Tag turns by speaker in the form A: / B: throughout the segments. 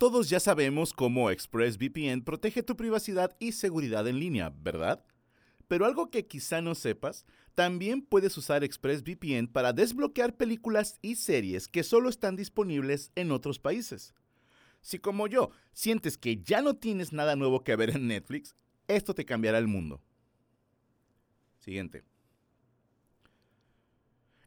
A: Todos ya sabemos cómo ExpressVPN protege tu privacidad y seguridad en línea, ¿verdad? Pero algo que quizá no sepas, también puedes usar ExpressVPN para desbloquear películas y series que solo están disponibles en otros países. Si como yo sientes que ya no tienes nada nuevo que ver en Netflix, esto te cambiará el mundo. Siguiente.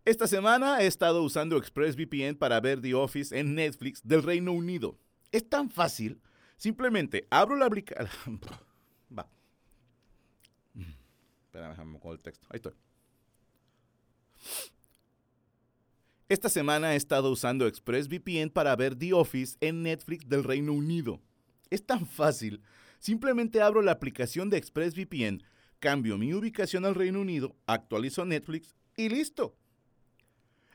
A: Esta semana he estado usando ExpressVPN para ver The Office en Netflix del Reino Unido. Es tan fácil. Simplemente abro la aplicación. Va. Espera, déjame con el texto. Ahí estoy. Esta semana he estado usando ExpressVPN para ver The Office en Netflix del Reino Unido. Es tan fácil. Simplemente abro la aplicación de ExpressVPN, cambio mi ubicación al Reino Unido, actualizo Netflix y listo.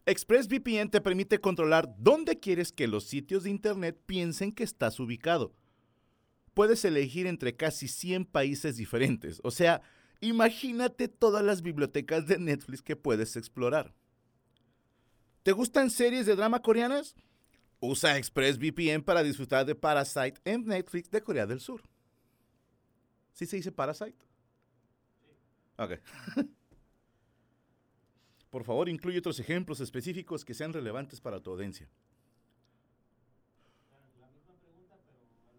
A: ExpressVPN te permite controlar dónde quieres que los sitios de Internet piensen que estás ubicado. Puedes elegir entre casi 100 países diferentes, o sea, imagínate todas las bibliotecas de Netflix que puedes explorar. ¿Te gustan series de drama coreanas? Usa ExpressVPN para disfrutar de Parasite en Netflix de Corea del Sur. ¿Sí se dice Parasite? Ok. Por favor, incluye otros ejemplos específicos que sean relevantes para tu audiencia.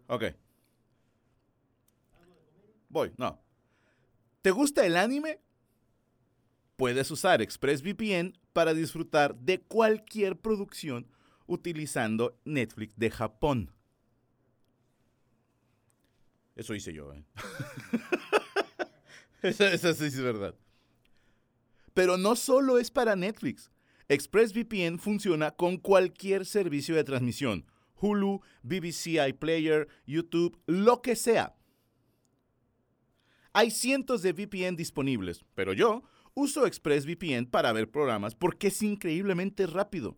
A: Ok. Voy, no. ¿Te gusta el anime? Puedes usar ExpressVPN para disfrutar de cualquier producción utilizando Netflix de Japón. Eso hice yo. ¿eh? Eso sí es verdad. Pero no solo es para Netflix. ExpressVPN funciona con cualquier servicio de transmisión. Hulu, BBC iPlayer, YouTube, lo que sea. Hay cientos de VPN disponibles, pero yo uso ExpressVPN para ver programas porque es increíblemente rápido.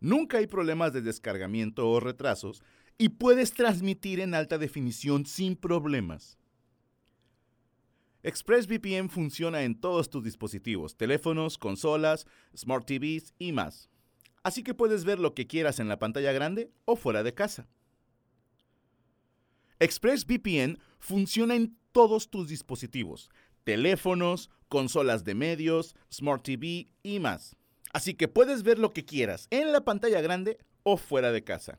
A: Nunca hay problemas de descargamiento o retrasos y puedes transmitir en alta definición sin problemas. ExpressVPN funciona en todos tus dispositivos, teléfonos, consolas, smart TVs y más. Así que puedes ver lo que quieras en la pantalla grande o fuera de casa. ExpressVPN funciona en todos tus dispositivos, teléfonos, consolas de medios, Smart TV y más. Así que puedes ver lo que quieras en la pantalla grande o fuera de casa.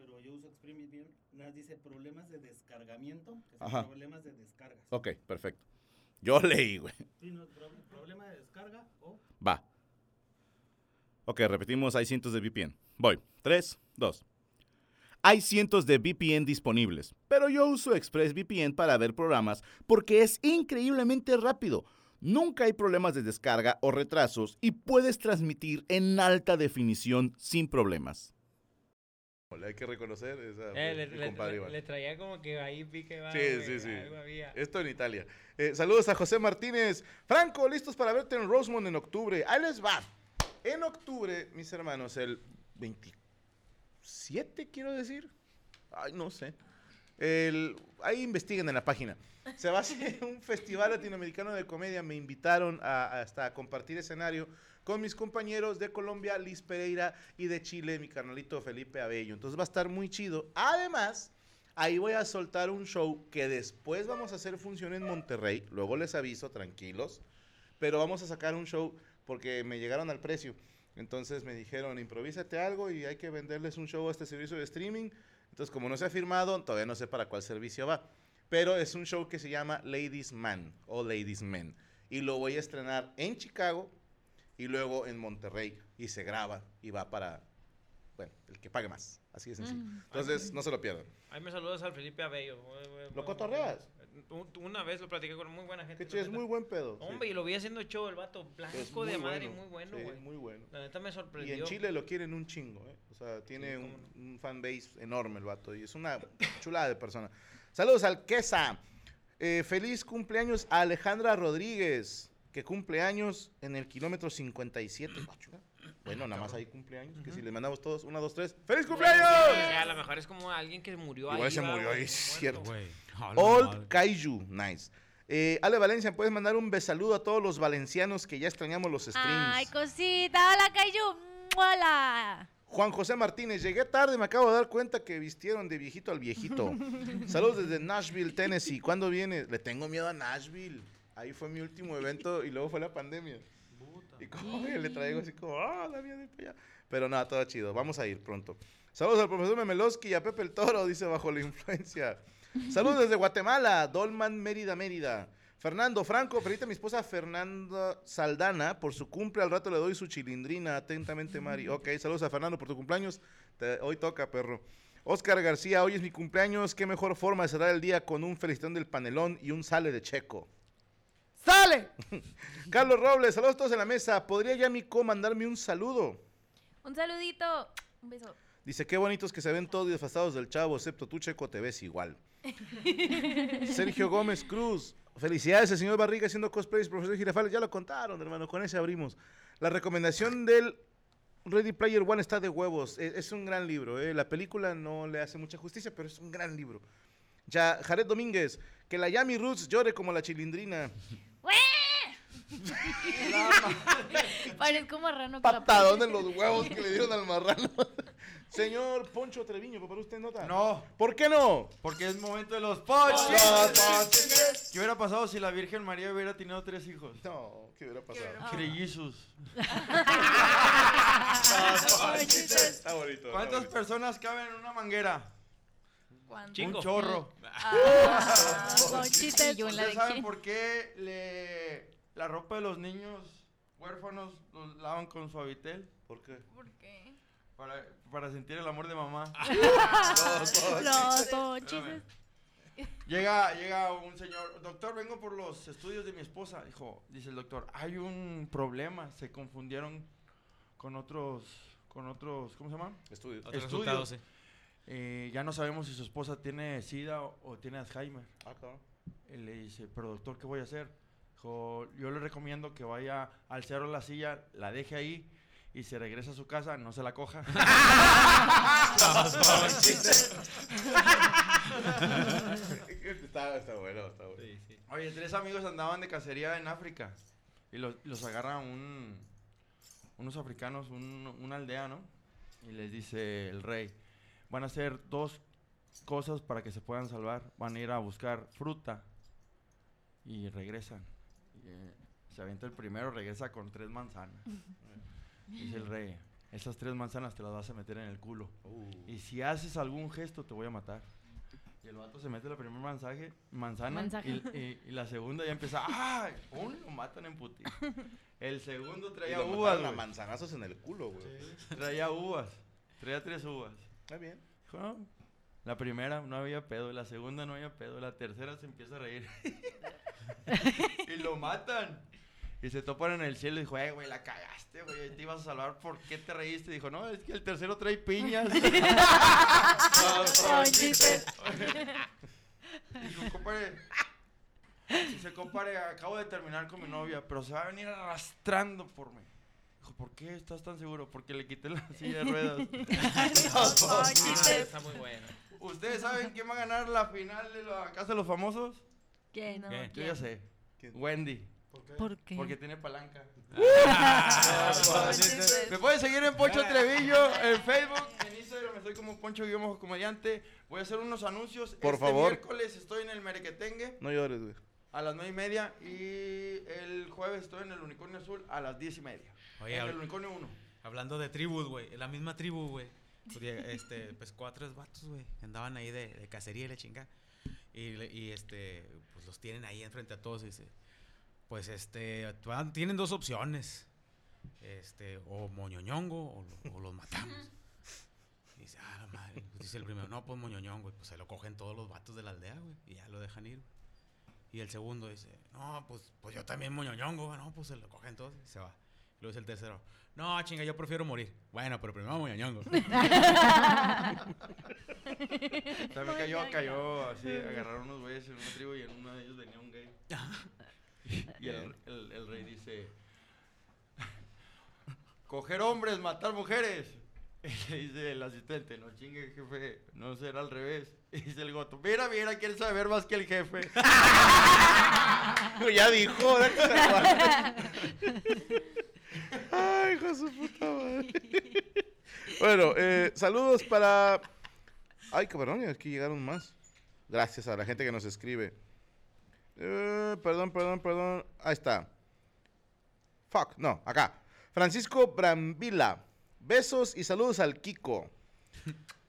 B: pero yo uso ExpressVPN. Nada dice problemas de descargamiento, que son
A: Ajá.
B: problemas de descargas.
A: Ok, perfecto. Yo leí, güey.
B: Sí, no, pro- problema de descarga o
A: Va. Ok, repetimos, hay cientos de VPN. Voy. 3, 2. Hay cientos de VPN disponibles, pero yo uso ExpressVPN para ver programas porque es increíblemente rápido. Nunca hay problemas de descarga o retrasos y puedes transmitir en alta definición sin problemas. Hay que reconocer esa
C: Eh, le, le- le- le traía como que ahí pique va,
A: Sí,
C: güey,
A: sí, sí.
C: algo había.
A: Esto en Italia. Eh, saludos a José Martínez. Franco, listos para verte en Rosemont en octubre. Ahí les va. En octubre, mis hermanos, el 27, quiero decir. Ay, no sé. El- ahí investiguen en la página. Se va a hacer un festival latinoamericano de comedia. Me invitaron a- hasta a compartir escenario con mis compañeros de Colombia, Liz Pereira, y de Chile, mi carnalito Felipe Abello. Entonces va a estar muy chido. Además, ahí voy a soltar un show que después vamos a hacer función en Monterrey. Luego les aviso, tranquilos. Pero vamos a sacar un show porque me llegaron al precio. Entonces me dijeron, improvísate algo y hay que venderles un show a este servicio de streaming. Entonces, como no se ha firmado, todavía no sé para cuál servicio va. Pero es un show que se llama Ladies Man o Ladies Men. Y lo voy a estrenar en Chicago y luego en Monterrey. Y se graba y va para, bueno, el que pague más. Así de sencillo. Entonces, no se lo pierdan.
C: Ahí me saludas al Felipe Abello.
A: ¿Lo cotorreas?
C: Una vez lo platiqué con muy buena gente.
A: es muy buen pedo.
C: Hombre, y lo vi haciendo show el vato. Blanco de madre, muy bueno, güey.
A: muy bueno.
C: La neta me sorprendió.
A: Y en Chile lo quieren un chingo, ¿eh? O sea, tiene un, un fan base enorme el vato. Y es una chulada de persona. Saludos al Quesa. Eh, feliz cumpleaños a Alejandra Rodríguez, que cumple años en el kilómetro 57. Bueno, nada más hay cumpleaños. Que si le mandamos todos, una, dos, tres. ¡Feliz cumpleaños!
C: a lo mejor es como alguien que murió ahí.
A: Igual se murió ahí, cierto. Old Kaiju, nice. Eh, Ale Valencia, puedes mandar un besaludo a todos los valencianos que ya extrañamos los streams.
D: Ay, cosita, hola Kaiju. Hola.
A: Juan José Martínez, llegué tarde, me acabo de dar cuenta que vistieron de viejito al viejito. Saludos desde Nashville, Tennessee. ¿Cuándo viene? Le tengo miedo a Nashville. Ahí fue mi último evento y luego fue la pandemia. Y como le traigo así como, ah, la mía de allá. Pero nada, todo chido. Vamos a ir pronto. Saludos al profesor Memelowski y a Pepe el Toro, dice bajo la influencia. Saludos desde Guatemala, Dolman Mérida, Mérida. Fernando Franco, felicita a mi esposa Fernanda Saldana por su cumple. Al rato le doy su chilindrina. Atentamente, Mari. Ok, saludos a Fernando por tu cumpleaños. hoy toca, perro. Oscar García, hoy es mi cumpleaños. Qué mejor forma de cerrar el día con un felicitón del panelón y un sale de checo. ¡Sale! Carlos Robles, saludos a todos en la mesa. ¿Podría ya co mandarme un saludo?
D: Un saludito. Un beso.
A: Dice, qué bonitos que se ven todos desfasados del chavo, excepto tú, Checo, te ves igual. Sergio Gómez Cruz, Felicidades al señor Barriga haciendo cosplays, profesor Girafales. Ya lo contaron, hermano. Con ese abrimos. La recomendación del Ready Player One está de huevos. E, es, un gran libro. ¿eh? La película no le hace mucha justicia, pero es un gran libro. Ya, Jared Domínguez. Que la Yami Roots llore como la chilindrina.
D: Parezco marrano.
A: Patadón en los huevos que le dieron al marrano. Señor Poncho Treviño, ¿para usted nota?
E: No.
A: ¿Por qué no?
E: Porque es momento de los ponches. ¿Qué hubiera pasado si la Virgen María hubiera tenido tres hijos?
A: No, ¿qué hubiera pasado?
E: Creyizos.
A: Está bonito.
E: ¿Cuántas personas caben en una manguera?
C: Un
E: chorro.
D: Ah, ¿Ustedes
E: saben por qué le, la ropa de los niños huérfanos los lavan con suavitel?
A: ¿Por qué?
D: ¿Por qué?
E: Para, para sentir el amor de mamá.
D: Los
E: Llega, llega un señor, doctor, vengo por los estudios de mi esposa. Dijo, dice el doctor, hay un problema, se confundieron con otros, con otros, ¿cómo se llama?
A: Estudios.
E: Estudios. Eh, ya no sabemos si su esposa tiene SIDA o, tiene Alzheimer.
A: Ah, claro.
E: Él le dice, pero doctor, ¿qué voy a hacer? Dijo, yo le recomiendo que vaya al cerro de la silla, la deje ahí y se regresa a su casa, no se la coja.
A: está, está, bueno, está bueno.
E: Oye, tres amigos andaban de cacería en África y los, los agarra un, unos africanos, un, una aldea, ¿no? Y les dice el rey, van a hacer dos cosas para que se puedan salvar. Van a ir a buscar fruta y regresan. Eh, se avienta el primero, regresa con tres manzanas. Dice el rey, esas tres manzanas te las vas a meter en el culo. Uh. Y si haces algún gesto, te voy a matar. Y el vato se mete la primera mensaje, manzana y, la segunda ya empieza, ¡ah! Un lo matan en puti. El segundo traía uvas.
A: a manzanazos en el culo, güey.
E: Traía uvas. Traía tres uvas.
A: Está bien.
E: La primera no había pedo, la segunda no había pedo, la tercera se empieza a reír. y lo matan. Y se topan en el cielo y dijo, eh, güey, la cagaste, güey, te ibas a salvar, ¿por qué te reíste? dijo, no, es que el tercero trae piñas. dijo, compadre, dice, compadre, acabo de terminar con mi novia, pero se va a venir arrastrando por mí. Dijo, ¿por qué estás tan seguro? Porque le quité la silla de ruedas.
C: Está muy bueno.
E: ¿Ustedes saben quién va a ganar la final de la Casa de los Famosos?
D: ¿Quién? No,
E: Yo ya sé. Wendy.
D: ¿Por qué?
E: Porque tiene palanca. me pueden seguir en Poncho Trevillo, en Facebook, en Instagram estoy como Poncho Guillermo Comediante. Voy a hacer unos anuncios.
A: Por
E: este
A: favor.
E: miércoles estoy en el Merequetengue.
A: No llores, güey.
E: A las nueve y media. Y el jueves estoy en el Unicornio Azul a las diez y media. Oye, en el Unicornio 1.
F: Hablando de tribus, güey. La misma tribu, güey. Este, pues cuatro vatos, güey. Andaban ahí de, de cacería y la chinga. Y, y, este, pues los tienen ahí enfrente a todos y dice, pues este, tienen dos opciones. Este, o moñoñongo o, los matamos. Y dice, ah, la madre. Pues dice el primero, no, pues moñoñón, güey. Pues se lo cogen todos los vatos de la aldea, güey. Y ya lo dejan ir. Y el segundo dice, no, pues, pues yo también moñoñongo, güey. No, pues se lo cogen todos y se va. Y luego dice el tercero, no, chinga, yo prefiero morir. Bueno, pero primero moñoñongo.
E: También cayó, cayó así, agarraron unos güeyes en una tribu y en uno de ellos venía un gay. Y el, el- el rey dice, coger hombres, matar mujeres. Y le dice el asistente, no chingue jefe, no será al revés. Y dice el goto, mira, mira, quiere saber más que el jefe.
A: ya dijo. Ay, hijo de su puta madre. bueno, eh, saludos para. Ay, cabrón, aquí llegaron más. Gracias a la gente que nos escribe. Eh, perdón, perdón, perdón. Ahí está. Fuck, no, acá. Francisco Brambila. Besos y saludos al Kiko.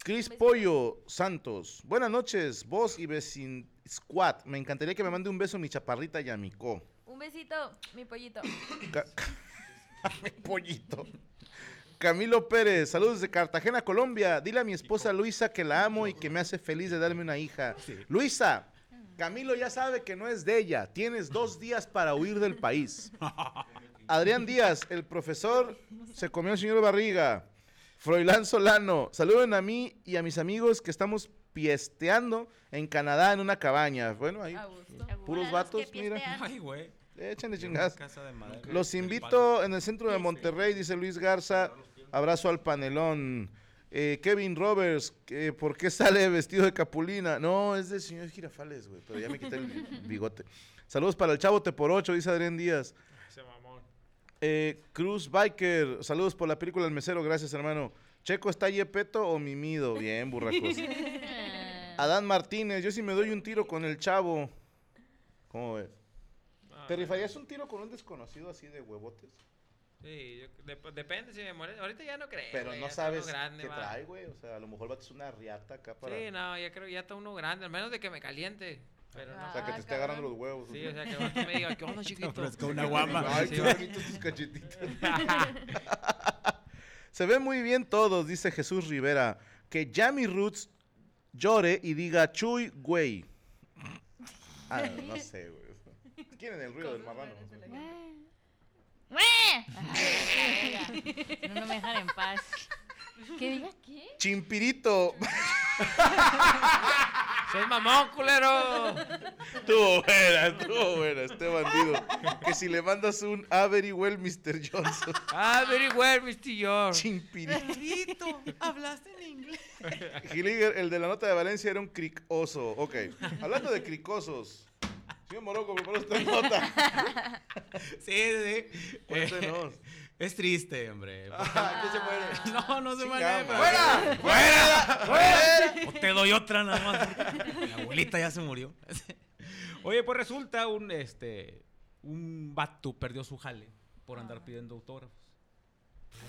A: Cris Pollo Santos. Buenas noches, vos y Vecin Squad. Me encantaría que me mande un beso mi chaparrita Yamiko.
D: Un besito, mi pollito.
A: Mi pollito. Camilo Pérez, saludos de Cartagena, Colombia. Dile a mi esposa Luisa que la amo y que me hace feliz de darme una hija. Luisa, Camilo ya sabe que no es de ella. Tienes dos días para huir del país. Adrián Díaz, el profesor se comió al señor Barriga. Froilán Solano, saluden a mí y a mis amigos que estamos piesteando en Canadá en una cabaña. Bueno, ahí puros vatos, mira.
F: Ay, güey.
A: Échenle chingadas. Los invito en el centro de Monterrey, dice Luis Garza. Abrazo al panelón. Eh, Kevin Roberts, eh, ¿por qué sale vestido de capulina? No, es del señor Girafales, güey, pero ya me quité el bigote. Saludos para el chavo Te por ocho, dice Adrián Díaz.
C: Ese mamón.
A: Eh, Cruz Biker, saludos por la película El Mesero, gracias hermano. Checo, ¿está Yepeto o Mimido? Bien, burracos. Adán Martínez, yo sí me doy un tiro con el chavo. ¿Cómo ves?
C: Ah,
A: ¿Te rifarías un tiro con un desconocido así de huevotes?
C: Sí, yo- dep- depende si me muere. Ahorita ya no creo.
A: Pero
C: güey,
A: no sabes
C: grande,
A: qué
C: va.
A: trae, güey. O sea, a lo mejor va a ser una riata acá para...
C: Sí, no, ya creo que ya está uno grande, al menos de que me caliente. Pero no.
A: O sea, que
D: Ah,
A: te esté agarrando
D: cabrón.
A: los huevos.
C: Sí, o sea, que me diga, ¿qué onda, chiquito?
F: ofrezca una guama.
A: Ay, qué bonitos tus cachetitos. Se ven muy bien todos, dice Jesús Rivera. Que Jamie Roots llore y diga chuy, güey. Ah, no sé, güey. ¿Quieren el ruido del marrano?
D: No, no me dejan en paz. ¿Qué diga qué?
A: Chimpirito.
C: ¡Sos mamón, culero!
A: Estuvo buena, estuvo buena, este bandido. Que si le mandas un "Ah, very well, Mr. Johnson.
C: Ah, very well, Mr. George.
A: Chimpirito.
F: hablaste en inglés.
A: Gilliger, el de la nota de Valencia era un cricoso. Ok, hablando de cricosos. Señor Morocco, prepara esta nota.
F: Sí, sí. sí.
A: Cuéntenos.
F: Es triste, hombre.
E: Ah, ¿qué se muere?
F: No, no se muere. pero-
A: madre. ¡Fuera! ¡Fuera!
F: O te doy otra nada más. Mi abuelita ya se murió. Oye, pues resulta un este un vato perdió su jale por andar pidiendo autógrafos.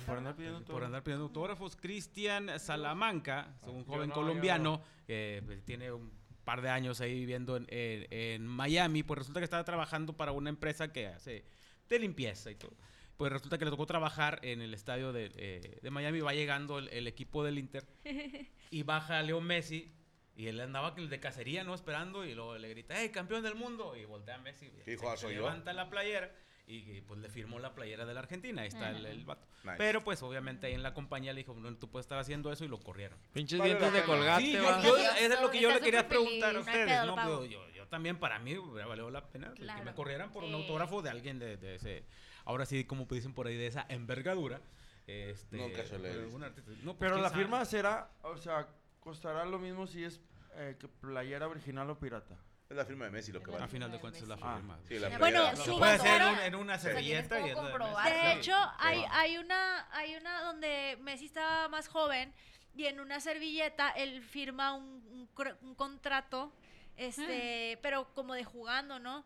E: Por andar pidiendo todo.
F: Por andar pidiendo autógrafos, Cristian Salamanca, un joven
E: no,
F: colombiano que pues, tiene un par de años ahí viviendo en, en- en Miami, pues resulta que estaba trabajando para una empresa que hace de limpieza y todo. Pues resulta que le tocó trabajar en el estadio de, eh, de Miami, va llegando el, el equipo del Inter y baja Leo Messi y él andaba de cacería, ¿no? Esperando y luego le grita, ¡Hey, campeón del mundo! Y voltea a Messi. y
A: ¿Qué dijo?
F: se-
A: "Ah,
F: se
A: soy yo".
F: levanta la playera y, pues le firmó la playera de la Argentina. Ahí está el, el vato.
A: Nice.
F: Pero pues obviamente ahí en la compañía le dijo, no, tú puedes estar haciendo eso y lo corrieron.
C: Pinches
A: Vale
C: dientes de colgate,
F: Sí, yo, yo- eso es lo que yo le quería
D: feliz,
F: preguntar a
D: no
F: ustedes, ¿no? Pero yo, yo también para mí hubiera valido la pena pues, que me corrieran por un autógrafo de alguien de, de ese, ahora sí, como dicen por ahí, de esa envergadura. Este,
A: Nunca se le he
F: pero
A: visto.
F: un artista- no, pues,
E: Pero
F: quién
E: la
F: sabe.
E: firma será, o sea, costará lo mismo si es eh, que playera original o pirata.
A: Es la firma de Messi lo que
F: A
A: vale.
F: final de cuentas es la
E: Ah.
F: firma.
A: Sí, la
D: Bueno, su
F: puede hacer en, una servilleta y
D: comprobar.
F: Sí.
D: De hecho, hay, hay una hay una donde Messi estaba más joven y en una servilleta él firma un, un contrato, este, pero como de jugando, ¿no?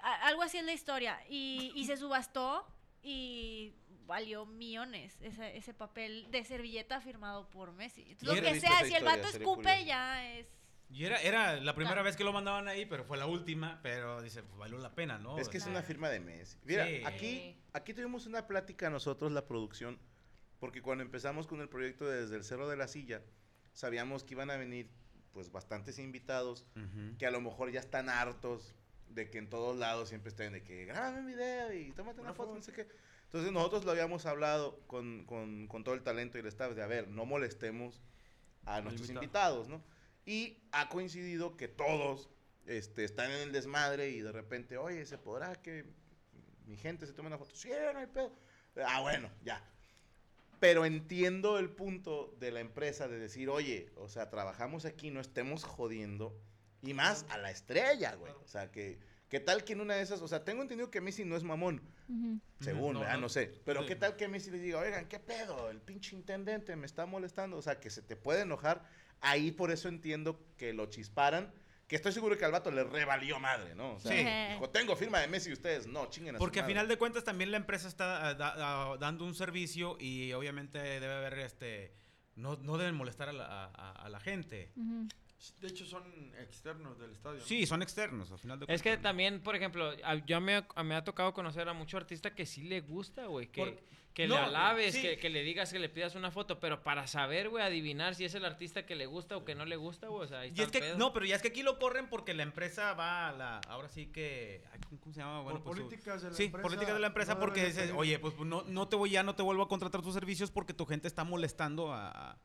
D: A- Algo así es la historia. Y, y se subastó y valió millones ese, ese papel de servilleta firmado por Messi. Entonces, lo
A: no
D: que sea, si el vato escupe,
A: curioso.
D: ya es...
F: Y era, era la primera
D: Claro.
F: vez que lo mandaban ahí, pero fue la última, pero dice, pues valió la pena, ¿no?
A: Es que es una firma de Messi. Mira,
F: Sí.
A: aquí, aquí tuvimos una plática nosotros, la producción, Porque cuando empezamos con el proyecto desde el Cerro de la Silla, sabíamos que iban a venir pues bastantes invitados
F: Ujú.
A: que a lo mejor ya están hartos de que en todos lados siempre estén de que graben un video y tómate una, foto, no sé qué. Entonces nosotros lo habíamos hablado con, con, con todo el talento y el staff de, a ver, no molestemos a nuestros
E: invitado.
A: invitados, ¿no? Y ha coincidido que todos este, están en el desmadre y de repente, oye, ¿se podrá que mi gente se tome una foto? Sí, no hay pedo. Ah, bueno, ya. Pero entiendo el punto de la empresa de decir, oye, o sea, trabajamos aquí, no estemos jodiendo. Y más a la estrella, güey. O sea, que, ¿qué tal que en una de esas, o sea, tengo entendido que Messi no es mamón,
G: Ujú.
A: según,
F: no,
A: ¿verdad?
F: no.
A: no sé. Pero
F: Sí.
A: ¿qué tal que Messi le diga, oigan, qué pedo? El pinche intendente me está molestando. O sea, que se te puede enojar. Ahí por eso entiendo que lo chisparan. Que estoy seguro que al vato le revalió madre, ¿no? O sea,
F: Sí.
A: dijo, tengo firma de Messi y ustedes no, chinguen a su
F: Porque a
A: madre".
F: final de cuentas también la empresa está ah, da- ah, dando un servicio y obviamente debe haber este no, no deben molestar a la, a- la gente.
E: De hecho, son externos del estadio. ¿no?
F: Sí, son externos, a final de cuentas.
C: Es que también, por ejemplo, a- yo me, a- me ha tocado conocer a muchos artistas que sí le gusta, güey, que,
F: Por-
C: que
F: no,
C: le alabes,
F: sí.
C: que, que le digas que le pidas una foto, pero para saber, güey, adivinar si es el artista que le gusta o que no le gusta, güey, o sea, ahí está
F: Y es
C: el
F: que,
C: pedo.
F: no, pero ya es que aquí lo corren porque la empresa va a la, ahora sí que, ¿cómo, se llama? Bueno,
H: Por
F: pues,
H: políticas de la
F: sí,
H: empresa,
F: políticas de la empresa
H: no
F: porque dices, oye, pues no, no te voy ya no te vuelvo a contratar tus servicios porque tu gente está molestando a,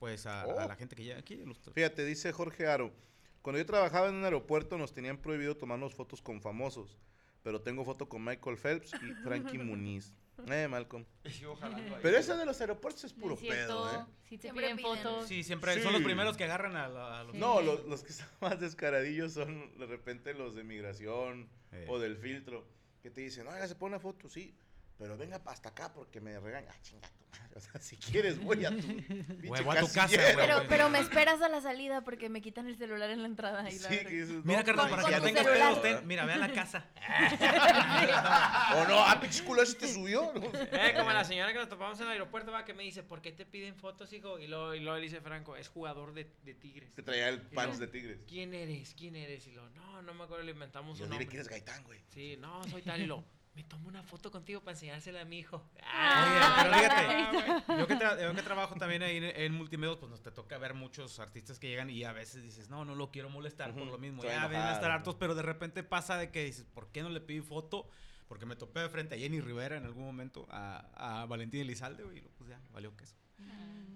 F: pues a, a
A: Oh.
F: la gente que llega aquí. los-
A: Fíjate, dice Jorge Aro, cuando yo trabajaba en un aeropuerto nos tenían prohibido tomarnos fotos con famosos, pero tengo foto con Michael Phelps y Frankie Muniz. Eh, Malcolm. Pero eso de los aeropuertos es puro pedo, ¿eh?
G: Si te
D: Siempre
G: piden fotos.
F: Sí, siempre
A: Sí.
F: son los primeros que agarran a, la- a los...
A: No, los, los que están más descaradillos son de repente los de migración
F: Eh.
A: o del filtro, que te dicen, oiga, se pone una foto, sí, pero venga hasta acá porque me regaña. Ah, chinga tu madre. O sea, si quieres, voy a tu
F: Huevo a tu casa.
G: Pero, pero me esperas a la salida porque me quitan el celular en la entrada. Y la
A: Sí,
G: verga.
A: que dices,
F: Mira,
A: no,
F: carnal,
A: pues,
F: para que ya tengas pedos, ten- mira, ve a la casa.
A: O no, ah, pinche culo, ese te subió.
C: Eh, como la señora que nos topamos en el aeropuerto, va, que me dice, ¿por qué te piden fotos, hijo? Y luego, y luego le dice Franco, es jugador de, de Tigres.
A: Te traía el pants de tigres.
C: ¿Quién eres? ¿Quién eres? Y lo, no, no me acuerdo, le inventamos
A: Yo
C: un
A: diré
C: nombre.
A: que eres Gaitán, güey.
C: Sí, no, soy tal y lo, me tomo una foto contigo para enseñársela a mi hijo.
F: Oye, pero
C: Ah,
F: fíjate, yo que, tra- yo que trabajo también ahí en, en multimedios, pues nos te toca ver muchos artistas que llegan y a veces dices, no, no lo quiero molestar por lo mismo. Ya vienen a estar
A: ¿no?
F: hartos, pero de repente pasa de que dices, ¿por qué no le pedí foto? Porque me topé de frente a Jenny Rivera en algún momento, a, a Valentín Elizalde, y luego, pues ya, valió queso.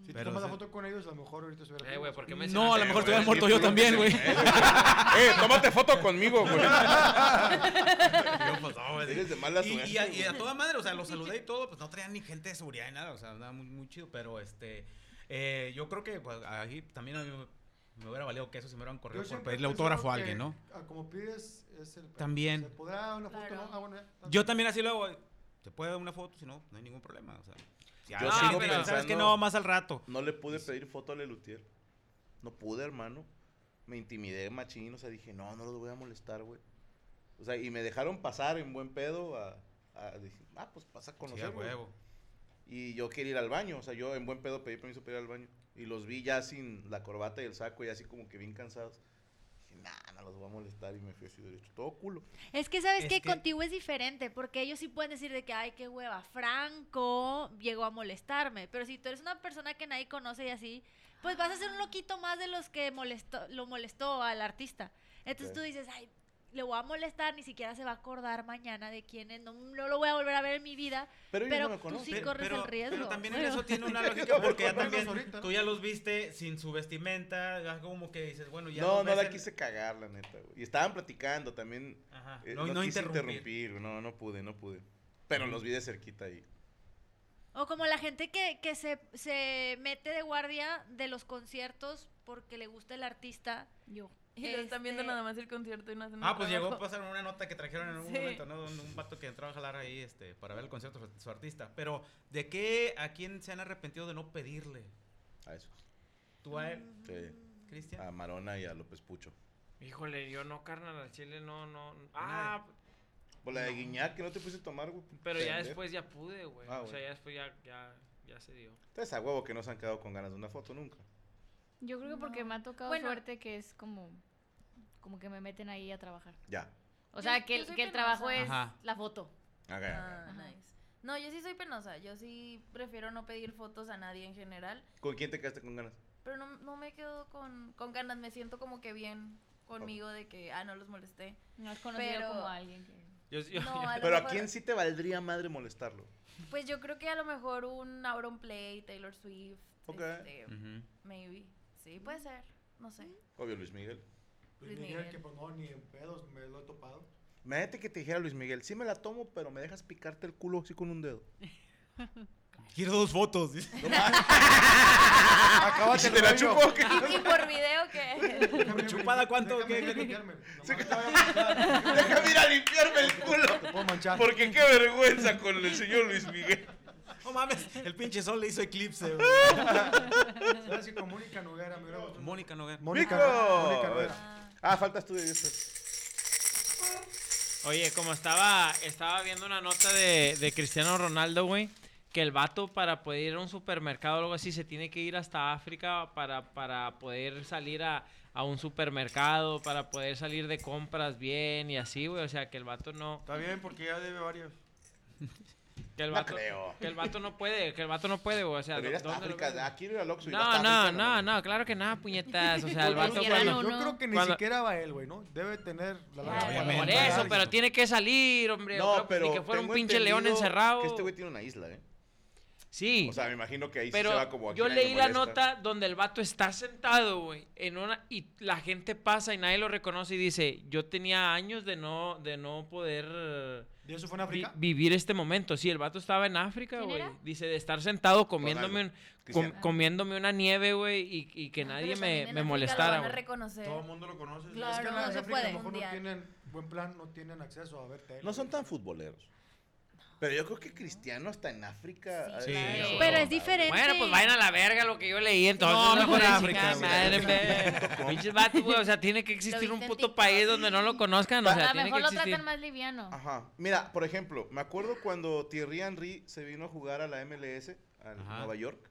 H: Si
F: Pero,
H: tomas la
F: o sea-
H: foto con ellos, a lo mejor ahorita se hubiera
C: Eh, güey, ¿por qué me
F: No, a lo mejor te
C: güey?
F: hubieras muerto yo también, güey.
A: Eh, tómate foto conmigo, güey.
F: Yo, pues, no, güey.
A: Eres de mala
F: Y,
A: suerte.
F: y a, y a toda madre, o sea, lo saludé y todo, pues no traían ni gente de seguridad ni nada, o sea, nada muy, muy chido, pero este, eh, yo creo que pues, ahí también a mí me, hubiera valido que eso si me hubieran corrido por pedirle autógrafo a alguien, ¿no?
H: como pides, es el.
F: También.
H: ¿Se podrá una foto?
D: Claro.
H: No? Ah, bueno, ya.
F: Yo también así luego, te puede dar una foto, si no, no hay ningún problema, o sea. Ya,
A: Yo
F: sí,
A: sigo
F: pero sabes que
A: pensando-
F: no, más al rato.
A: No le pude pedir foto a Lelutier. No pude, hermano. Me intimidé machín, o sea, dije, no, no los voy a molestar, güey. O sea, y me dejaron pasar en buen pedo a... a- dije, ah, pues pasa a
F: Sí, a
A: conocerlo.
F: huevo.
A: y yo quería ir al baño, o sea, yo en buen pedo pedí permiso para ir al baño. Y los vi ya sin la corbata y el saco y así como que bien cansados. Dije, nah, los voy a molestar y me fui así derecho. Todo culo.
D: Es que sabes
F: Es
D: que
F: que-
D: contigo es diferente, porque ellos sí pueden decir de que, ay, qué hueva, Franco llegó a molestarme. Pero si tú eres una persona que nadie conoce y así, pues vas a ser un loquito más de los que molestó, lo molestó al artista. Entonces tú dices, ay, le voy a molestar, ni siquiera se va a acordar mañana de quién es, no, no lo voy a volver a ver en mi vida.
A: Pero
D: Pero
A: no
D: tú sí
F: Pero-
D: corres
F: pero,
D: el riesgo.
F: pero también en eso tiene una lógica porque ya también
H: ahorita.
F: tú ya los viste sin su vestimenta, como que dices, bueno, ya
A: no, no
F: ves
A: la quise cagar, la neta, güey. Y estaban platicando también.
F: Ajá,
A: eh,
F: no,
A: no,
F: no
A: quise
F: interrumpir.
A: interrumpir, no, no pude, no pude. Pero los vi de cerquita ahí.
D: O como la gente que, que se, se mete de guardia de los conciertos porque le gusta el artista.
G: Yo. Y lo están viendo
D: Este-
G: nada más el concierto y no hacen
F: Ah, pues llegó a pasar una nota que trajeron en algún
G: Sí.
F: momento, ¿no? Un, un vato que entraba a jalar ahí este, para ver el concierto de su artista. Pero, ¿de qué a quién se han arrepentido de no pedirle?
A: A eso.
F: ¿Tú a él,
A: Sí.
F: Cristian?
A: A Marona y a López Pucho.
C: Híjole, yo no, carnal, al chile no, no. Ah,
A: Por la de Guiñac que no te puse a tomar, güey.
C: pero ya después ya pude, güey.
A: Ah,
C: o sea, ya después ya, ya, ya se dio.
A: Ustedes a huevo que no se han quedado con ganas de una foto nunca.
G: Yo creo que porque
D: No.
G: me ha tocado
D: Bueno.
G: suerte que es como, como que me meten ahí a trabajar.
A: Ya.
G: O
D: Yo-
G: sea, que,
D: yo
G: el-
D: soy
G: que el trabajo es
F: Ajá.
G: la foto.
A: Haga,
D: Ah,
G: Ajá.
D: nice.
G: No, yo sí soy penosa. Yo sí prefiero no pedir fotos a nadie en general.
A: ¿Con quién te quedaste con ganas?
G: Pero no, no me quedo con, con ganas. Me siento como que bien conmigo de que, ah, no los molesté.
I: No has conocido
G: Pero-
I: como a alguien que...
C: Yo, yo-
G: No,
C: yo-
G: a
A: Pero a quién sí te valdría madre molestarlo.
G: Pues yo creo que a lo mejor un Auron Play, Taylor Swift.
A: Ok.
G: este, maybe. Sí, puede ser. No sé.
A: Obvio, Luis Miguel.
H: Luis
G: Luis
H: Miguel,
G: Miguel.
H: que pues no, ni en pedos me lo he topado.
A: Imagínate que te dijera Luis Miguel, sí me la tomo, pero me dejas picarte el culo así con un dedo.
F: Quiero dos fotos. dice.
H: Acábate
A: ¿Y si
H: el
A: te la chupo? ¿qué?
G: ¿Y, por video que...
H: Déjame
F: ¿Chupada cuánto?
H: déjame
F: ¿Qué- qué- qué?
H: limpiarme. Nomás te voy a manchar.
A: Déjame ir a limpiarme el culo.
H: Te puedo manchar.
A: Porque qué vergüenza con el señor Luis Miguel.
F: No mames, el pinche sol le hizo eclipse.
H: ¿Sabes si con Mónica Noguera?
F: Mónica Noguera.
H: Mónica. Noguera.
A: Ah, faltas tú de eso.
C: Oye, como estaba, estaba viendo una nota de, de Cristiano Ronaldo, güey, que el vato para poder ir a un supermercado o algo así se tiene que ir hasta África para, para poder salir a, a un supermercado, para poder salir de compras bien y así, güey. O sea, que el vato no...
E: Está bien porque ya debe varios.
C: Que el
A: No
C: vato,
A: creo.
C: que el vato no puede, que el vato no puede, güey. O sea,
A: Pero ir hasta
C: ¿dónde lo
A: África,
C: ves?
A: ah, quiero ir al Oxxo y
C: No,
A: hasta
C: no,
A: África,
C: no, no, claro que nada, puñetas. O sea, el vato cuando...
H: Yo creo que ni
C: cuando-
H: siquiera va él, güey, ¿no? Debe tener la lana
G: Claro.
H: para
C: Por eso, pero tiene que salir, hombre.
A: No, pero
C: Ni que fuera un pinche león encerrado.
A: Que este güey tiene una isla, ¿eh?
C: Sí.
A: O sea, me imagino que ahí sí
C: Pero
A: se va como aquí
C: yo
A: nadie
C: leí la nota donde el vato está sentado, güey, en una y la gente pasa y nadie lo reconoce y dice, "Yo tenía años de no de no poder
H: ¿Y eso fue en
C: vi-
H: África?
C: vivir este momento." Sí, el vato estaba en África,
I: ¿Quién
C: güey. Dice de estar sentado comiéndome un- com- comiéndome una nieve, güey, y, y que
G: No,
C: nadie
G: pero
C: me, me molestara,
G: Lo van a
C: güey.
G: reconocer.
E: Todo el mundo lo conoce.
G: Claro.
H: es que en
G: no
H: África
G: puede.
H: a lo mejor no tienen buen plan, no tienen acceso a ver tele.
A: No son tan futboleros. Pero yo creo que Cristiano hasta en África.
G: Sí,
F: claro.
D: Pero es diferente.
C: Bueno, pues vayan a la verga lo que yo leí, entonces.
F: No,
C: no,
F: mejor
C: joder,
F: África.
C: Pinches vatos, güey, o sea, tiene que existir
G: Lo
C: un puto país donde no lo conozcan, o
I: a
C: sea,
I: lo
C: tiene
I: mejor
C: que
I: lo
C: existir.
I: tratan más liviano.
A: Ajá. Mira, por ejemplo, me acuerdo cuando Thierry Henry se vino a jugar a la MLS, a. Nueva York,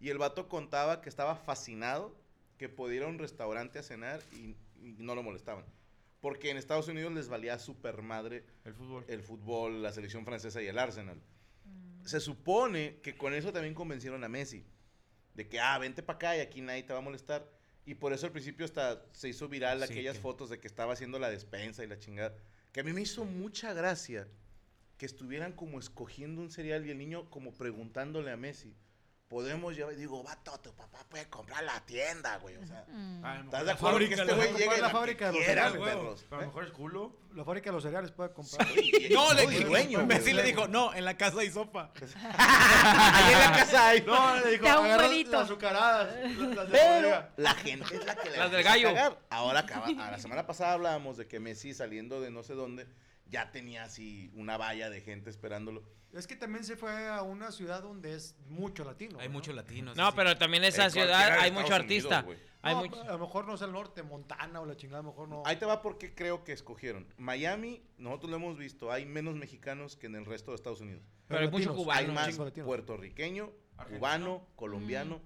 A: y el vato contaba que estaba fascinado que podía ir a un restaurante a cenar y, y no lo molestaban. Porque en Estados Unidos les valía super madre
E: El fútbol.
A: el fútbol, la selección francesa y el Arsenal. Se supone que con eso también convencieron a Messi. De que, ah, vente para acá y aquí nadie te va a molestar. Y por eso al principio hasta se hizo viral
F: Sí,
A: aquellas
F: que-
A: fotos de que estaba haciendo la despensa y la chingada. Que a mí me hizo mucha gracia que estuvieran como escogiendo un cereal y el niño como preguntándole a Messi. Podemos llevar, digo, vato, tu papá puede comprar la tienda, güey. O sea,
I: Mm.
E: A lo
A: ¿estás de acuerdo que
F: fábrica,
A: este
F: la-
A: güey
H: la-
A: llegue
H: la
A: la
H: fábrica de los cereales,
A: perros?
E: Pero a lo mejor es culo.
H: La fábrica de los cereales puede comprar.
F: No, le dijo,
A: dueño,
F: Messi le dijo, no, en la casa hay sopa.
A: Ahí en la casa hay.
E: No, le dijo, las azucaradas. las- las de
A: Pero la gente es la que le
C: Las del gallo.
A: cagar. Ahora, acaba, a la semana pasada hablábamos de que Messi saliendo de no sé dónde ya tenía así una valla de gente esperándolo.
H: Es que también se fue a una ciudad donde es mucho latino.
F: Hay
H: ¿no?
F: muchos latinos.
C: No,
F: sí.
C: pero también esa
A: En
C: ciudad hay mucho
A: Estados
C: artista.
A: Unidos, güey.
C: hay
H: No,
C: mucho...
H: A lo mejor no es el norte, Montana o la chingada, a lo mejor no.
A: Ahí te va porque creo que escogieron. Miami, nosotros lo hemos visto, hay menos mexicanos que en el resto de Estados Unidos.
C: Pero hay mucho
H: latinos.
C: cubano.
A: hay más puertorriqueño, cubano, colombiano.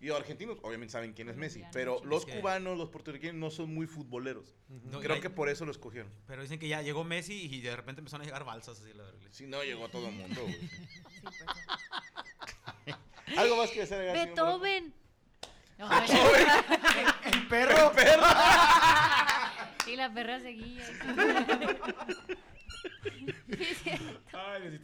A: Y argentinos, obviamente saben quién es Messi. Pero
I: sí.
A: los cubanos, los puertorriqueños no son muy futboleros.
F: No,
A: Creo
F: hay-
A: que por eso lo escogieron.
F: Pero dicen que ya llegó Messi y de repente empezaron a llegar balsas así. La verdad.
A: Si no, llegó todo el mundo. güey.
G: Sí, pues, sí.
A: ¿Algo más que hacer?
D: Beethoven.
H: El perro.
I: Y la perra seguía.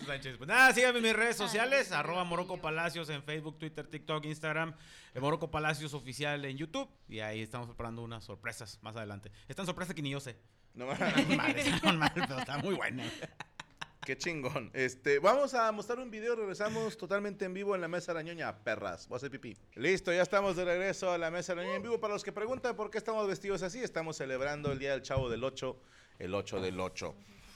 F: Ay, Sánchez. Pues nada, síganme en mis redes sociales, arroba Moroco Palacios en Facebook, Twitter, TikTok, Instagram, el Moroco Palacios Oficial en YouTube. Y ahí estamos preparando unas sorpresas más adelante. Es tan sorpresa que ni yo sé.
A: No,
F: Mal, están mal, pero está muy buena.
A: Qué chingón. Este, vamos a mostrar un video, regresamos totalmente en vivo en la mesa de la ñoña, perras. Voy a hacer pipí. Listo, ya estamos de regreso a la mesa de la ñoña en vivo. Para los que preguntan por qué estamos vestidos así, estamos celebrando el Día del Chavo del 8, el 8 del 8.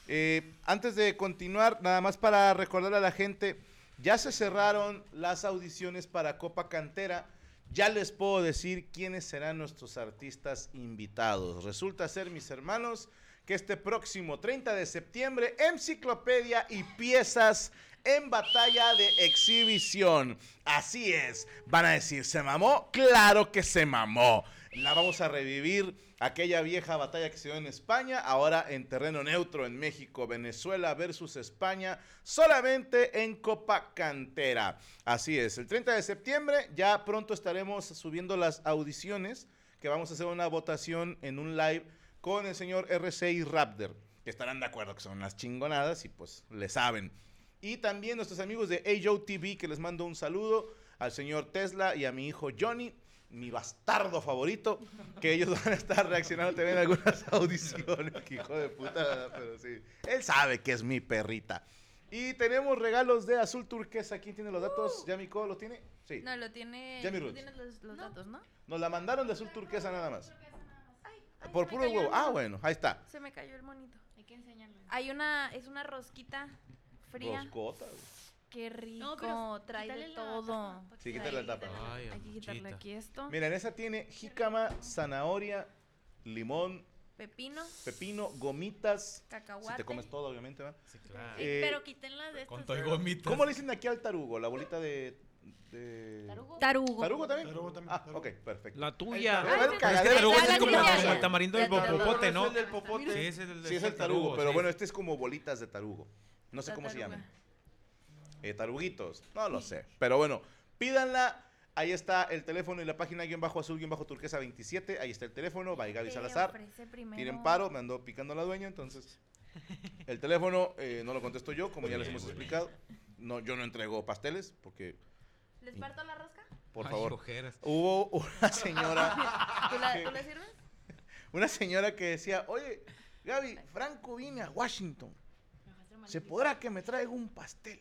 A: Eh, antes de continuar, nada más para recordar a la gente, ya se cerraron las audiciones para Copa Cantera. Ya les puedo decir quiénes serán nuestros artistas invitados. Resulta ser, mis hermanos, que este próximo 30 de septiembre, Enciclopedia y piezas en batalla de exhibición. Así es. Van a decir, ¿se mamó? Claro que se mamó. La vamos a revivir aquella vieja batalla que se dio en España, ahora en terreno neutro en México, Venezuela versus España, solamente en Copa Cantera. Así es, el 30 de septiembre ya pronto estaremos subiendo las audiciones, que vamos a hacer una votación en un live con el señor RC y Raptor, que estarán de acuerdo que son las chingonadas y pues le saben. Y también nuestros amigos de AJO TV, que les mando un saludo al señor Tesla y a mi hijo Johnny, mi bastardo favorito, que ellos van a estar reaccionando también en algunas audiciones. Que hijo de puta, pero sí. Él sabe que es mi perrita. Y tenemos regalos de azul turquesa. ¿Quién tiene los datos? ¿Ya mi co lo tiene? Sí.
G: No, lo tiene.
A: Ya mi
G: tú
A: Ruth.
G: tienes los, los datos, ¿no?
A: Nos la mandaron de azul turquesa nada más.
G: Ay, ay,
A: Por puro huevo. Ah, bueno, ahí está.
G: Se me cayó el monito.
I: Hay que enseñarlo.
G: Hay una, es una rosquita fría.
A: Roscota. güey.
G: Qué rico.
D: No, pero
G: trae de
D: quítale la
G: todo.
A: Sí,
D: que-
A: quítale la tapa.
F: Ay,
G: Hay que quitarle aquí esto.
A: Mira, en esa tiene jícama, zanahoria, limón,
G: Pepino,
A: pepino, gomitas.
G: cacahuate.
A: Si te comes todo, obviamente, ¿va?
F: Sí, claro.
D: Sí,
A: Eh,
D: pero quítenla de
F: Con
D: estas.
F: todo y gomitas.
A: ¿Cómo le dicen aquí al tarugo? La bolita de... de...
I: ¿Tarugo?
D: Tarugo.
A: ¿Tarugo también?
H: Tarugo también,
A: Ah, ok, perfecto.
C: La tuya.
G: Ay,
A: el
G: sí,
A: cagadero.
F: Es que tarugo es como, el tamarindo del popote, ¿no?
E: Es el del popote.
F: Sí, es el,
A: Sí, es el tarugo, pero
F: sí.
A: bueno, este es como bolitas de tarugo. No sé cómo se
G: taruga.
A: Eh, taruguitos, no lo sé. Pero bueno, pídanla. Ahí está el teléfono y la página guion bajo azul guion bajo turquesa 27. Ahí está el teléfono, by Gaby Salazar. Tienen paro, me andó picando la dueña, entonces. El teléfono eh, no lo contesto yo, como ya les hemos explicado. No, yo no entrego pasteles, porque,
G: ¿Les parto la rosca?
A: por
F: Ay,
A: favor,
F: ojeras.
A: hubo una señora,
G: ¿Tú la, ¿tú la sirves?
A: una señora que decía, oye, Gaby, Franco viene a Washington. ¿Se podrá que me traiga un pastel?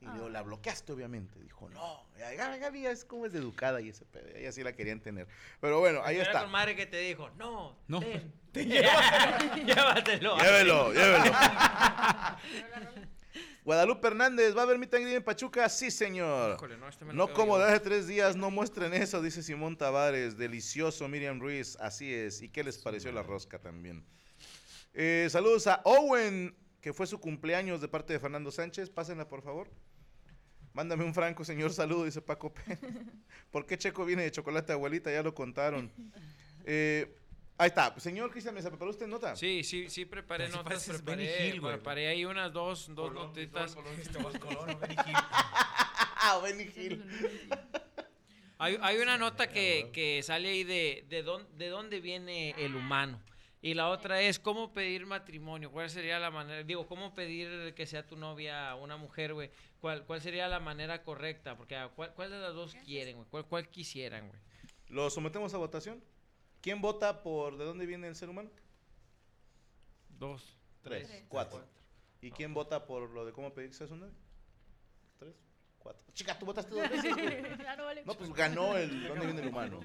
A: Y le digo, la bloqueaste, obviamente. Dijo, no. Gaby, Gaby es como es de educada y ese pedo. Ella sí la querían tener. Pero bueno, ahí
C: Era
A: está.
C: con madre que te dijo, no,
F: No.
C: ten, llévatelo.
A: Llévelo, llévelo. Guadalupe Hernández, ¿va a haber meet and en Pachuca? Sí, señor.
C: Híjole, no, este
A: No como de hace tres días, no muestren eso, dice Simón Tavares. Delicioso, Miriam Ruiz. Así es. ¿Y qué les pareció la rosca también? Eh, saludos a Owen, que fue su cumpleaños de parte de Fernando Sánchez. Pásenla, por favor. Mándame un franco, señor. Saludo, dice Paco P. ¿Por qué Checo viene de chocolate, abuelita? Ya lo contaron. Eh, ahí está. Señor Cristian Mesa, ¿preparó usted nota?
C: Sí, sí, sí preparé
F: Pero sí
C: notas, preparé,
F: Hill, güey.
C: preparé ahí unas dos, dos notitas.
A: Ah, Benny Hill.
C: Hay, hay una nota que, que sale ahí de, de, dón- de dónde viene el humano. Y la otra es cómo pedir matrimonio. ¿Cuál sería la manera? Digo, cómo pedir que sea tu novia una mujer, güey. ¿Cuál, ¿Cuál sería la manera correcta? Porque ah, ¿cuál, cuál de las dos quieren, güey? ¿Cuál, ¿Cuál quisieran, güey?
A: ¿Lo sometemos a votación? ¿Quién vota por de dónde viene el ser humano?
C: Dos.
A: Tres,
G: Tres.
A: cuatro. ¿Y quién vota por lo de cómo pedir que sea su novia? Cuatro. Chica, tú votaste dos veces. güey.
D: Ya no vale.
A: No, pues ganó el dónde viene el humano.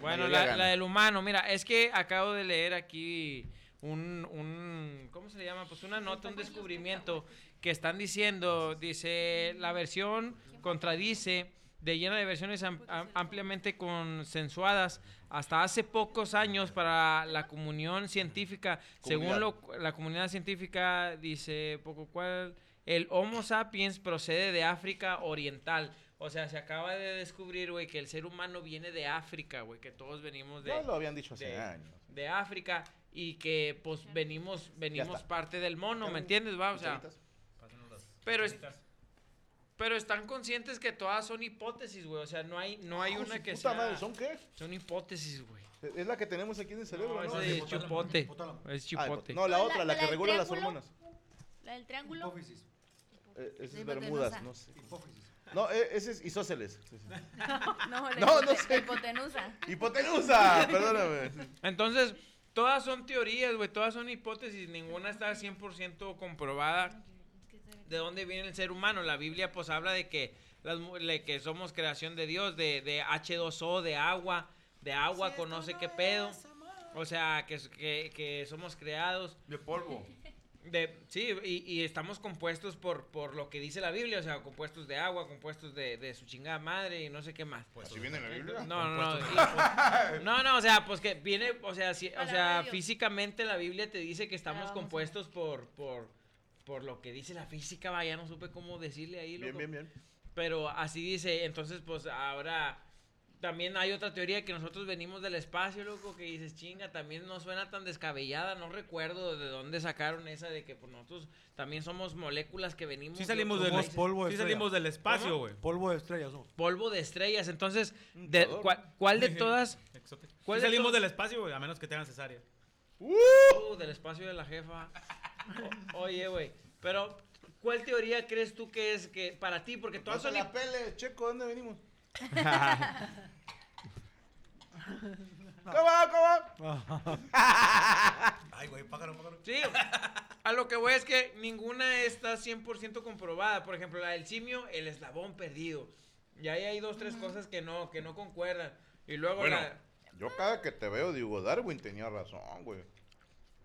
C: Bueno, la, del humano, mira, es que acabo de leer aquí un, un, ¿cómo se le llama? Pues una nota, un descubrimiento que están diciendo, dice, la versión contradice de llena de versiones am- am- ampliamente consensuadas hasta hace pocos años para la comunión científica, según lo, la comunidad científica dice poco cual el Homo sapiens procede de África Oriental. O sea, se acaba de descubrir, güey, que el ser humano viene de África, güey, que todos venimos de,
A: Ya lo habían dicho hace
C: de-
A: años.
C: de África y que pues venimos venimos parte del mono, ¿me entiendes? Va, o sea, pero es- pero están conscientes que todas son hipótesis, güey, o sea, no hay no hay
A: Ah,
C: una que
A: puta
C: sea
A: madre, ¿son qué?
C: son hipótesis, güey.
A: Es la que tenemos aquí en el cerebro,
C: No,
A: ¿no?
C: esa es chipote. Es
A: Ah,
C: chipote.
A: no, la otra,
D: la-
A: la, que
D: la
A: regula las hormonas.
D: La del triángulo.
H: Hipófisis.
A: Eh, ese es
G: Sí,
A: Bermudas, no sé.
H: Hipófisis.
A: No, eh, ese es isósceles. Sí, sí.
G: No, la
A: No, sé.
G: hipotenusa.
A: Hipotenusa, perdóname.
C: Entonces, todas son teorías, güey, todas son hipótesis, ninguna está 100% comprobada de dónde viene el ser humano. La Biblia pues habla de que las le- que somos creación de Dios, de, de H2O, de agua, de agua con no sé qué pedo. O sea, que, que, que somos creados
E: De polvo.
C: De sí, y, y estamos compuestos por, por lo que dice la Biblia, o sea, compuestos de agua, compuestos de, de su chingada madre y no sé qué más.
A: ¿Así viene en la Biblia?
C: No, no, no. y, pues, no, no, o sea, pues que viene, o sea, si- o sea, físicamente la Biblia te dice que estamos compuestos por, por, por lo que dice la física, vaya, no supe cómo decirle ahí,
A: Bien,
C: loco.
A: bien, bien.
C: Pero así dice, entonces pues ahora también hay otra teoría que nosotros venimos del espacio, loco, que dices, chinga, también no suena tan descabellada, no recuerdo de dónde sacaron esa de que pues, nosotros también somos moléculas que venimos
F: Sí
C: de
F: salimos
H: Somos polvo de
F: sí salimos del espacio, güey.
H: Polvo de estrellas, ¿no?
C: polvo de estrellas, entonces, de, ¿cuál, cuál de todas? ¿Cuál
F: Sí
C: de
F: salimos
C: to-
F: del espacio, güey, a menos que tengan cesárea.
C: Uh, del espacio de la jefa. O- oye, güey, pero ¿cuál teoría crees tú que es que para ti? Porque todas
A: se
C: son...
A: la pele, Checo, ¿dónde venimos? ¿Cómo va, cómo va?
F: Ay, güey, pájaro, pájaro.
C: Sí, a lo que voy es que ninguna está 100% comprobada. Por ejemplo, la del simio, el eslabón perdido. Y ahí hay dos, tres cosas que no, que no concuerdan. Y luego
A: Bueno,
C: la-
A: yo cada que te veo digo, Darwin tenía razón, güey.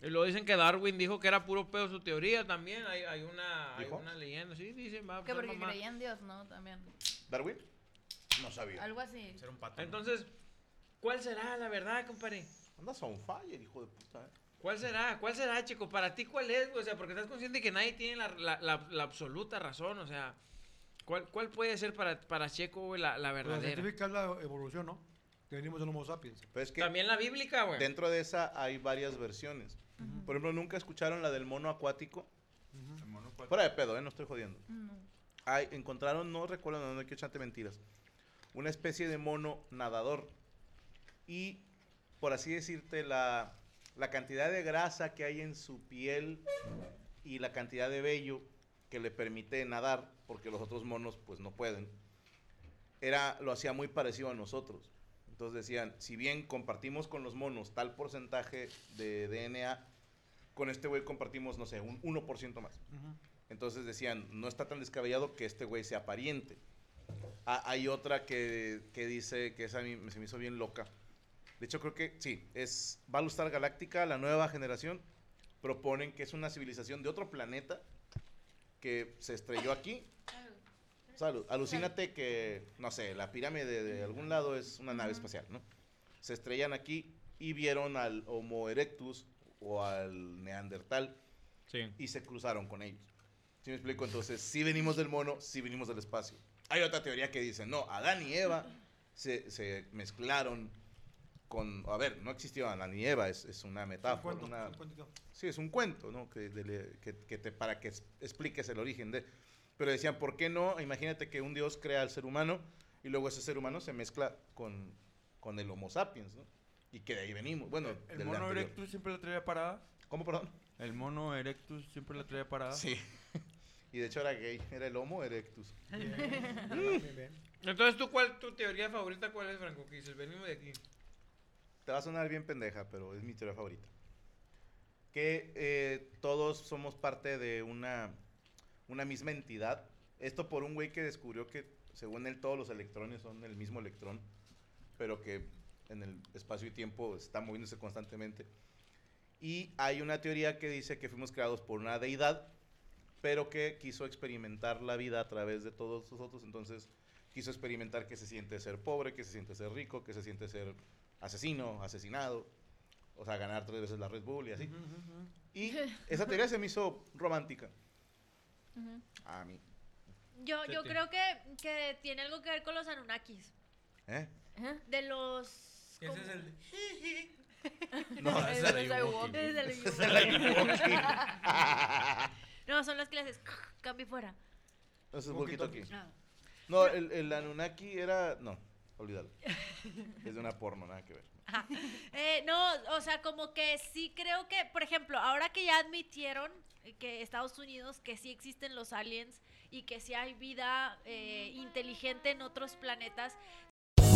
C: y luego dicen que Darwin dijo que era puro pedo su teoría también. Hay, hay una, hay una leyenda, sí, dicen, va a
G: Que porque
C: mamá.
G: creía en Dios, ¿no? También.
A: ¿Darwin? No sabía.
G: Algo así.
F: Ser un pato. ¿no?
C: Entonces, ¿cuál será la verdad, compadre?
A: Andas on fire, hijo de puta, eh.
C: ¿Cuál será? ¿Cuál será, chico? Para ti, ¿cuál es? güey? O sea, porque estás consciente que nadie tiene la, la- la- la absoluta razón. O sea, ¿cuál, cuál puede ser para, para Checo, güey, la, la
H: Pues La
C: verdadera?
H: científica es la evolución, ¿no? Que venimos del Homo sapiens.
A: Pero es que
C: También la bíblica, güey.
A: dentro de esa hay varias versiones. Por ejemplo, ¿nunca escucharon la del mono acuático? Fuera de pedo, ¿eh? No estoy jodiendo.
G: No.
A: Hay, encontraron, no recuerdo, no, no quiero echarte mentiras, una especie de mono nadador. Y, por así decirte, la, la cantidad de grasa que hay en su piel y la cantidad de vello que le permite nadar, porque los otros monos pues no pueden, era, lo hacía muy parecido a nosotros. Entonces decían, si bien compartimos con los monos tal porcentaje de DNA, con este güey compartimos, no sé, un 1% más. Entonces decían, no está tan descabellado que este güey sea pariente. Ah, hay otra que, que dice que esa a mí me- se me hizo bien loca. De hecho, creo que sí, es Battlestar Galáctica, la nueva generación. Proponen que es una civilización de otro planeta que se estrelló aquí. Salud. Alucínate que, no sé, la pirámide de, de algún lado es una nave espacial, ¿no? Se estrellan aquí y vieron al Homo erectus o al Neandertal
C: Sí.
A: y se cruzaron con ellos. ¿Sí me explico? Entonces, sí venimos del mono, sí venimos del espacio. Hay otra teoría que dice, no, Adán y Eva se, se mezclaron con... A ver, no existió Adán y Eva, es, es una
H: Un
A: metáfora.
H: cuento,
A: una-
H: un
A: sí, es un cuento, ¿no? Que, de- que- que te, para que es- expliques el origen de... Pero decían, ¿por qué no? Imagínate que un Dios crea al ser humano y luego ese ser humano se mezcla con, con el Homo sapiens, ¿no? Y que de ahí venimos. Bueno,
E: ¿El
A: del
E: mono
A: anterior.
E: erectus siempre la traía parada?
A: ¿Cómo, perdón?
E: ¿El mono erectus siempre la traía parada?
A: Sí. Y de hecho era gay, era el Homo erectus.
H: Bien, bien.
C: Entonces, ¿tú cuál, tu teoría favorita cuál es, Franco? Que dices, venimos de aquí.
A: Te va a sonar bien pendeja, pero es mi teoría favorita. Que eh, todos somos parte de una, una misma entidad. Esto por un güey que descubrió que, según él, todos los electrones son el mismo electrón, pero que en el espacio y tiempo está moviéndose constantemente. Y hay una teoría que dice que fuimos creados por una deidad, pero que quiso experimentar la vida a través de todos nosotros. Entonces, quiso experimentar que se siente ser pobre, que se siente ser rico, que se siente ser asesino, asesinado, o sea, ganar tres veces la Red Bull y así. Y esa teoría se me hizo romántica.
G: Ujú.
A: A mí.
D: Yo, yo creo que, que tiene algo que ver con los Anunnakis.
A: ¿Eh?
D: De los...
F: Ese es el.
A: No,
F: ese
G: es
F: Ewok.
G: Ewok.
D: No, son las haces cambio fuera.
A: Eso es
H: Un
A: poquito
H: poquito.
A: aquí.
D: Ah.
A: No, el, el Anunnaki era... No, olvídalo. Es de una porno, nada que ver.
D: Eh, no, o sea, como que sí creo que, por ejemplo, ahora que ya admitieron que Estados Unidos, que sí existen los aliens y que sí hay vida eh, inteligente en otros planetas,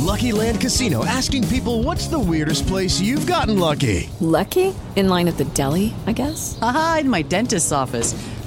J: Lucky Land Casino asking people what's the weirdest place you've gotten lucky?
K: Lucky? In line at the deli, I guess?
L: Aha, in my dentist's office.